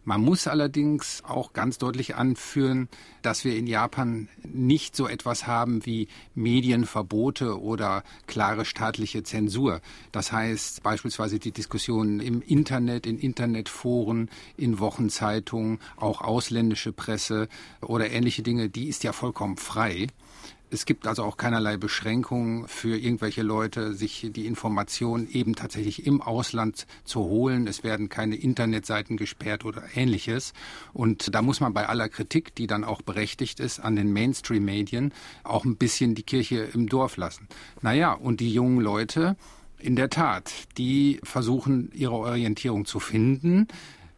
Man muss allerdings auch ganz deutlich anführen, dass wir in Japan nicht so etwas haben wie Medienverbote oder klare staatliche Zensur. Das heißt beispielsweise die Diskussionen im Internet, in Internetforen, in Wochenzeitungen, auch ausländische Presse oder ähnliche Dinge, die ist ja vollkommen frei. Es gibt also auch keinerlei Beschränkungen für irgendwelche Leute, sich die Informationen eben tatsächlich im Ausland zu holen. Es werden keine Internetseiten gesperrt oder ähnliches. Und da muss man bei aller Kritik, die dann auch berechtigt ist, an den Mainstream-Medien auch ein bisschen die Kirche im Dorf lassen. Naja, und die jungen Leute, in der Tat, die versuchen ihre Orientierung zu finden,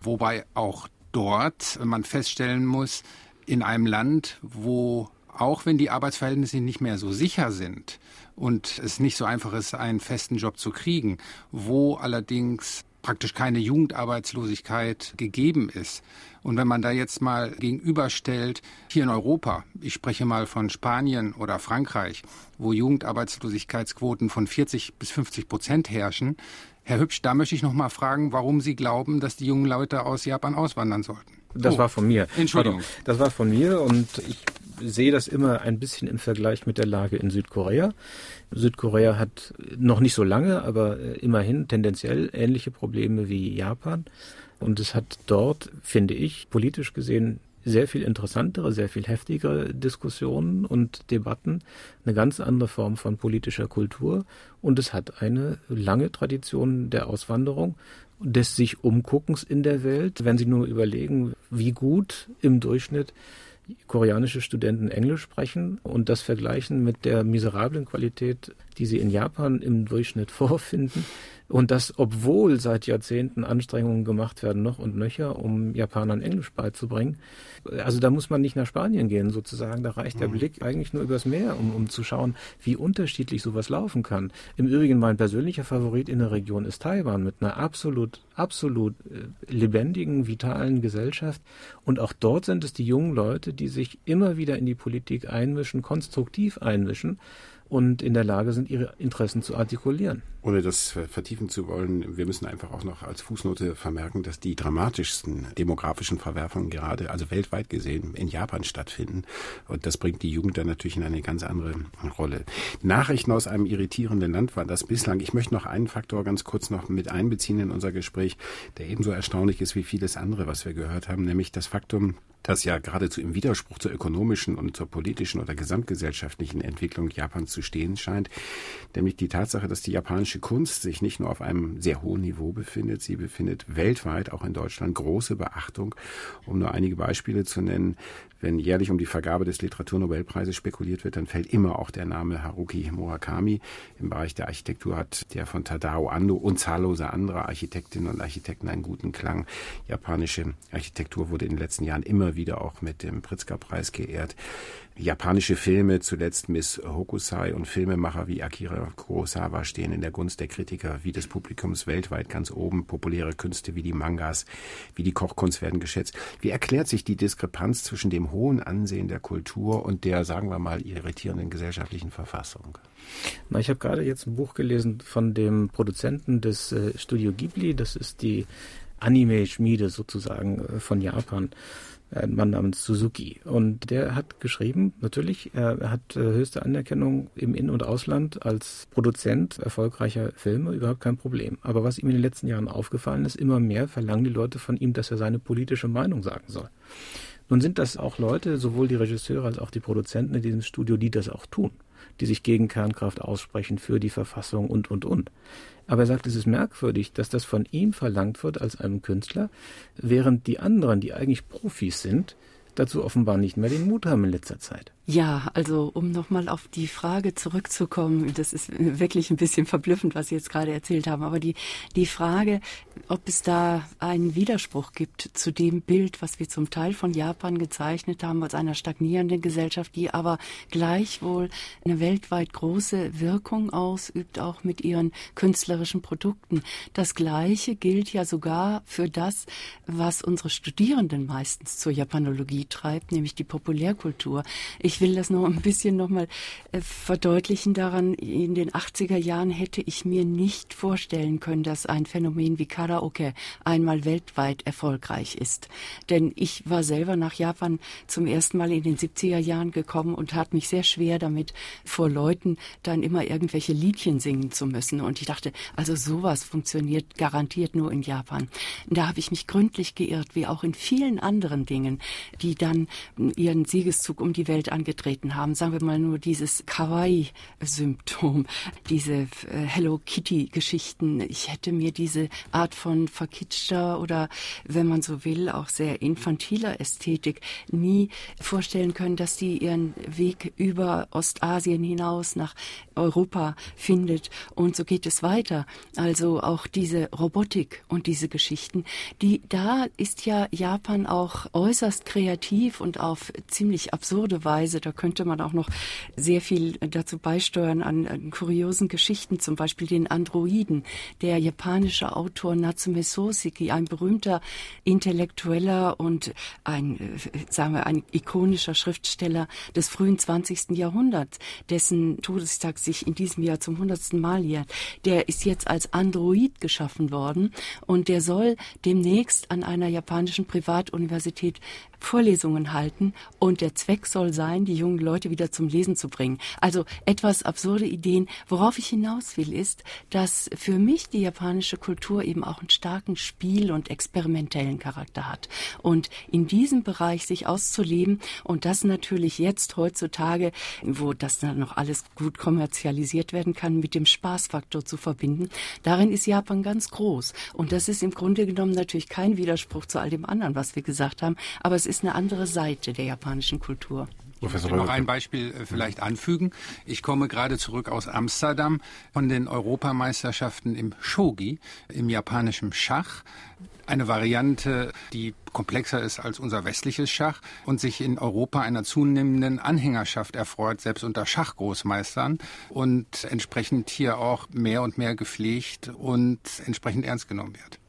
wobei auch dort man feststellen muss, in einem Land, wo auch wenn die Arbeitsverhältnisse nicht mehr so sicher sind und es nicht so einfach ist, einen festen Job zu kriegen, wo allerdings praktisch keine Jugendarbeitslosigkeit gegeben ist. Und wenn man da jetzt mal gegenüberstellt, hier in Europa, ich spreche mal von Spanien oder Frankreich, wo Jugendarbeitslosigkeitsquoten von 40 bis 50 Prozent herrschen, Herr Hübsch, da möchte ich noch mal fragen, warum Sie glauben, dass die jungen Leute aus Japan auswandern sollten. Das oh, war von mir. Entschuldigung. Pardon. Das war von mir und ich sehe das immer ein bisschen im Vergleich mit der Lage in Südkorea. Südkorea hat noch nicht so lange, aber äh, immerhin tendenziell ähnliche Probleme wie Japan. Und es hat dort, finde ich, politisch gesehen sehr viel interessantere, sehr viel heftigere Diskussionen und Debatten, eine ganz andere Form von politischer Kultur und es hat eine lange Tradition der Auswanderung, des sich Umguckens in der Welt. Wenn Sie nur überlegen, wie gut im Durchschnitt koreanische Studenten Englisch sprechen und das vergleichen mit der miserablen Qualität, die sie in Japan im Durchschnitt *laughs* vorfinden, und das, obwohl seit Jahrzehnten Anstrengungen gemacht werden, noch und nöcher, um Japanern Englisch beizubringen. Also da muss man nicht nach Spanien gehen, sozusagen. Da reicht der mhm. Blick eigentlich nur übers Meer, um, um zu schauen, wie unterschiedlich sowas laufen kann. Im Übrigen, mein persönlicher Favorit in der Region ist Taiwan mit einer absolut, absolut äh, lebendigen, vitalen Gesellschaft. Und auch dort sind es die jungen Leute, die sich immer wieder in die Politik einmischen, konstruktiv einmischen und in der Lage sind, ihre Interessen zu artikulieren. Ohne das vertiefen zu wollen, wir müssen einfach auch noch als Fußnote vermerken, dass die dramatischsten demografischen Verwerfungen gerade, also weltweit gesehen, in Japan stattfinden. Und das bringt die Jugend dann natürlich in eine ganz andere Rolle. Nachrichten aus einem irritierenden Land war das bislang. Ich möchte noch einen Faktor ganz kurz noch mit einbeziehen in unser Gespräch, der ebenso erstaunlich ist wie vieles andere, was wir gehört haben, nämlich das Faktum, das ja geradezu im Widerspruch zur ökonomischen und zur politischen oder gesamtgesellschaftlichen Entwicklung Japans zu stehen scheint, nämlich die Tatsache, dass die japanische Kunst sich nicht nur auf einem sehr hohen Niveau befindet, sie befindet weltweit, auch in Deutschland, große Beachtung. Um nur einige Beispiele zu nennen, wenn jährlich um die Vergabe des Literaturnobelpreises spekuliert wird, dann fällt immer auch der Name Haruki Murakami. Im Bereich der Architektur hat der von Tadao Ando und zahllose andere Architektinnen und Architekten einen guten Klang. Japanische Architektur wurde in den letzten Jahren immer wieder auch mit dem Pritzker-Preis geehrt japanische Filme, zuletzt Miss Hokusai und Filmemacher wie Akira Kurosawa stehen in der Gunst der Kritiker wie des Publikums weltweit ganz oben. Populäre Künste wie die Mangas, wie die Kochkunst werden geschätzt. Wie erklärt sich die Diskrepanz zwischen dem hohen Ansehen der Kultur und der, sagen wir mal, irritierenden gesellschaftlichen Verfassung? Na, ich habe gerade jetzt ein Buch gelesen von dem Produzenten des äh, Studio Ghibli. Das ist die Anime-Schmiede sozusagen äh, von Japan ein Mann namens Suzuki. Und der hat geschrieben, natürlich, er hat äh, höchste Anerkennung im In- und Ausland als Produzent erfolgreicher Filme, überhaupt kein Problem. Aber was ihm in den letzten Jahren aufgefallen ist, immer mehr verlangen die Leute von ihm, dass er seine politische Meinung sagen soll. Nun sind das auch Leute, sowohl die Regisseure als auch die Produzenten in diesem Studio, die das auch tun, die sich gegen Kernkraft aussprechen, für die Verfassung und, und, und. Aber er sagt, es ist merkwürdig, dass das von ihm verlangt wird als einem Künstler, während die anderen, die eigentlich Profis sind, dazu offenbar nicht mehr den Mut haben in letzter Zeit. Ja, also um nochmal auf die Frage zurückzukommen, das ist wirklich ein bisschen verblüffend, was Sie jetzt gerade erzählt haben, aber die, die Frage, ob es da einen Widerspruch gibt zu dem Bild, was wir zum Teil von Japan gezeichnet haben, als einer stagnierenden Gesellschaft, die aber gleichwohl eine weltweit große Wirkung ausübt, auch mit ihren künstlerischen Produkten. Das Gleiche gilt ja sogar für das, was unsere Studierenden meistens zur Japanologie treibt, nämlich die Populärkultur. Ich ich will das noch ein bisschen nochmal äh, verdeutlichen daran. In den 80er Jahren hätte ich mir nicht vorstellen können, dass ein Phänomen wie Karaoke einmal weltweit erfolgreich ist. Denn ich war selber nach Japan zum ersten Mal in den 70er Jahren gekommen und hat mich sehr schwer damit, vor Leuten dann immer irgendwelche Liedchen singen zu müssen. Und ich dachte, also sowas funktioniert garantiert nur in Japan. Da habe ich mich gründlich geirrt, wie auch in vielen anderen Dingen, die dann ihren Siegeszug um die Welt angetreten angetreten haben, sagen wir mal nur dieses Kawaii-Symptom, diese äh, Hello Kitty-Geschichten. Ich hätte mir diese Art von verkitschter oder, wenn man so will, auch sehr infantiler Ästhetik nie vorstellen können, dass die ihren Weg über Ostasien hinaus nach Europa findet. Und so geht es weiter. Also auch diese Robotik und diese Geschichten, die da ist ja Japan auch äußerst kreativ und auf ziemlich absurde Weise Weise. Da könnte man auch noch sehr viel dazu beisteuern an, an kuriosen Geschichten, zum Beispiel den Androiden. Der japanische Autor Natsume Soseki, ein berühmter Intellektueller und ein, äh, sagen wir, ein ikonischer Schriftsteller des frühen 20. Jahrhunderts, dessen Todestag sich in diesem Jahr zum hundertsten Mal jährt, der ist jetzt als Android geschaffen worden und der soll demnächst an einer japanischen Privatuniversität Vorlesungen halten und der Zweck soll sein, die jungen Leute wieder zum Lesen zu bringen. Also etwas absurde Ideen. Worauf ich hinaus will, ist, dass für mich die japanische Kultur eben auch einen starken Spiel- und experimentellen Charakter hat. Und in diesem Bereich sich auszuleben und das natürlich jetzt heutzutage, wo das dann noch alles gut kommerzialisiert werden kann, mit dem Spaßfaktor zu verbinden, darin ist Japan ganz groß. Und das ist im Grunde genommen natürlich kein Widerspruch zu all dem anderen, was wir gesagt haben, aber es ist eine andere Seite der japanischen Kultur. Professor ich will noch ein Beispiel äh, vielleicht anfügen. Ich komme gerade zurück aus Amsterdam von den Europameisterschaften im Shogi, im japanischen Schach. Eine Variante, die komplexer ist als unser westliches Schach und sich in Europa einer zunehmenden Anhängerschaft erfreut, selbst unter Schachgroßmeistern und entsprechend hier auch mehr und mehr gepflegt und entsprechend ernst genommen wird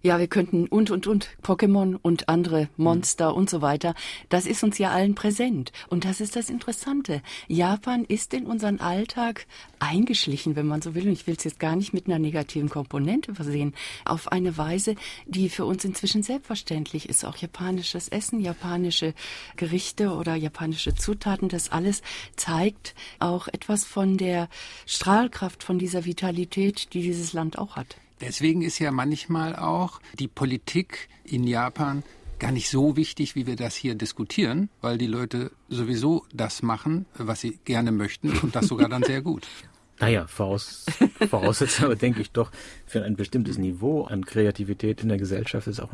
ja, wir könnten und, und, und, Pokémon und andere Monster und so weiter. Das ist uns ja allen präsent. Und das ist das Interessante. Japan ist in unseren Alltag eingeschlichen, wenn man so will. Und ich will es jetzt gar nicht mit einer negativen Komponente versehen. Auf eine Weise, die für uns inzwischen selbstverständlich ist. Auch japanisches Essen, japanische Gerichte oder japanische Zutaten, das alles zeigt auch etwas von der Strahlkraft, von dieser Vitalität, die dieses Land auch hat. Deswegen ist ja manchmal auch die Politik in Japan gar nicht so wichtig, wie wir das hier diskutieren, weil die Leute sowieso das machen, was sie gerne möchten und das sogar dann sehr gut. *laughs* Naja, voraus, voraussetzen aber denke ich doch, für ein bestimmtes Niveau an Kreativität in der Gesellschaft ist auch,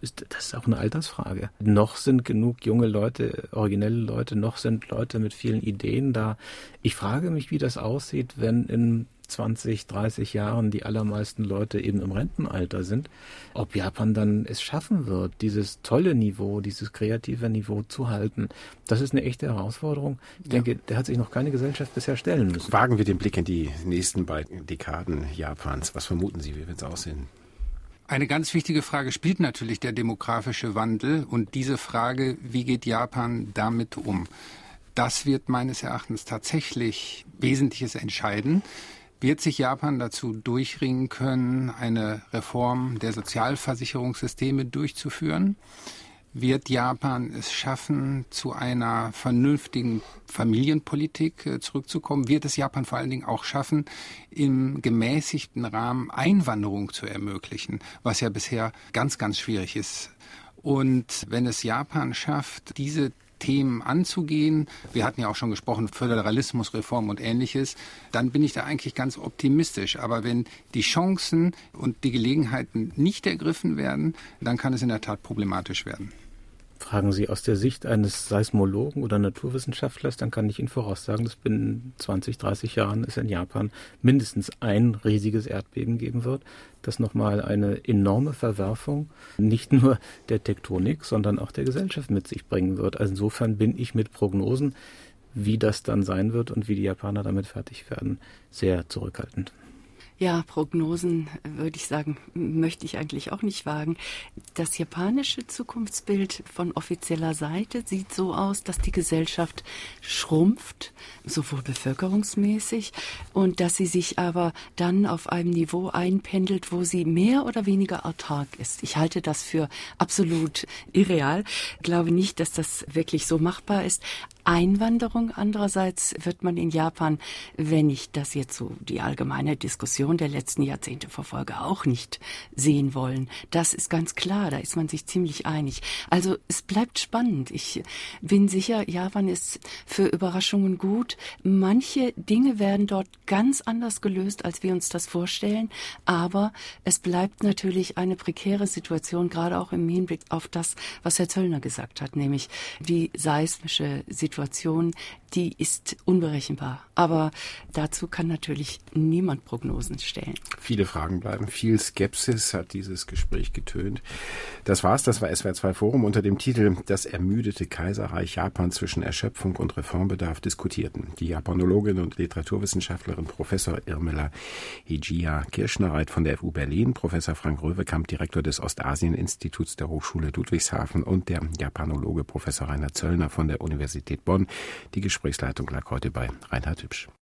ist, das ist auch eine Altersfrage. Noch sind genug junge Leute, originelle Leute, noch sind Leute mit vielen Ideen da. Ich frage mich, wie das aussieht, wenn in 20, 30 Jahren die allermeisten Leute eben im Rentenalter sind, ob Japan dann es schaffen wird, dieses tolle Niveau, dieses kreative Niveau zu halten. Das ist eine echte Herausforderung. Ich ja. denke, der hat sich noch keine Gesellschaft bisher stellen müssen. Wagen wir den Blick in die nächsten beiden Dekaden Japans. Was vermuten Sie, wie wird es aussehen? Eine ganz wichtige Frage spielt natürlich der demografische Wandel und diese Frage, wie geht Japan damit um? Das wird meines Erachtens tatsächlich Wesentliches entscheiden. Wird sich Japan dazu durchringen können, eine Reform der Sozialversicherungssysteme durchzuführen? Wird Japan es schaffen, zu einer vernünftigen Familienpolitik äh, zurückzukommen? Wird es Japan vor allen Dingen auch schaffen, im gemäßigten Rahmen Einwanderung zu ermöglichen, was ja bisher ganz, ganz schwierig ist? Und wenn es Japan schafft, diese Themen anzugehen, wir hatten ja auch schon gesprochen, Föderalismusreform und ähnliches, dann bin ich da eigentlich ganz optimistisch. Aber wenn die Chancen und die Gelegenheiten nicht ergriffen werden, dann kann es in der Tat problematisch werden. Fragen Sie aus der Sicht eines Seismologen oder Naturwissenschaftlers, dann kann ich Ihnen voraussagen, dass binnen 20, 30 Jahren es in Japan mindestens ein riesiges Erdbeben geben wird, das nochmal eine enorme Verwerfung nicht nur der Tektonik, sondern auch der Gesellschaft mit sich bringen wird. Also insofern bin ich mit Prognosen, wie das dann sein wird und wie die Japaner damit fertig werden, sehr zurückhaltend. Ja, Prognosen würde ich sagen, möchte ich eigentlich auch nicht wagen. Das japanische Zukunftsbild von offizieller Seite sieht so aus, dass die Gesellschaft schrumpft, sowohl bevölkerungsmäßig, und dass sie sich aber dann auf einem Niveau einpendelt, wo sie mehr oder weniger autark ist. Ich halte das für absolut irreal. Glaube nicht, dass das wirklich so machbar ist. Einwanderung andererseits wird man in Japan, wenn ich das jetzt so die allgemeine Diskussion der letzten Jahrzehnte verfolge, auch nicht sehen wollen. Das ist ganz klar, da ist man sich ziemlich einig. Also es bleibt spannend. Ich bin sicher, Japan ist für Überraschungen gut. Manche Dinge werden dort ganz anders gelöst, als wir uns das vorstellen, aber es bleibt natürlich eine prekäre Situation, gerade auch im Hinblick auf das, was Herr Zöllner gesagt hat, nämlich die seismische Situation Situation, die ist unberechenbar. Aber dazu kann natürlich niemand Prognosen stellen. Viele Fragen bleiben, viel Skepsis hat dieses Gespräch getönt. Das war's, das war SWR 2 Forum unter dem Titel Das ermüdete Kaiserreich Japan zwischen Erschöpfung und Reformbedarf diskutierten. Die Japanologin und Literaturwissenschaftlerin Professor Irmela Hijia Kirschnereit von der FU Berlin, Professor Frank Röwekamp, Direktor des Ostasien-Instituts der Hochschule Ludwigshafen und der Japanologe Professor Rainer Zöllner von der Universität Bonn. Die Gesprächsleitung lag heute bei Reinhard Hübsch.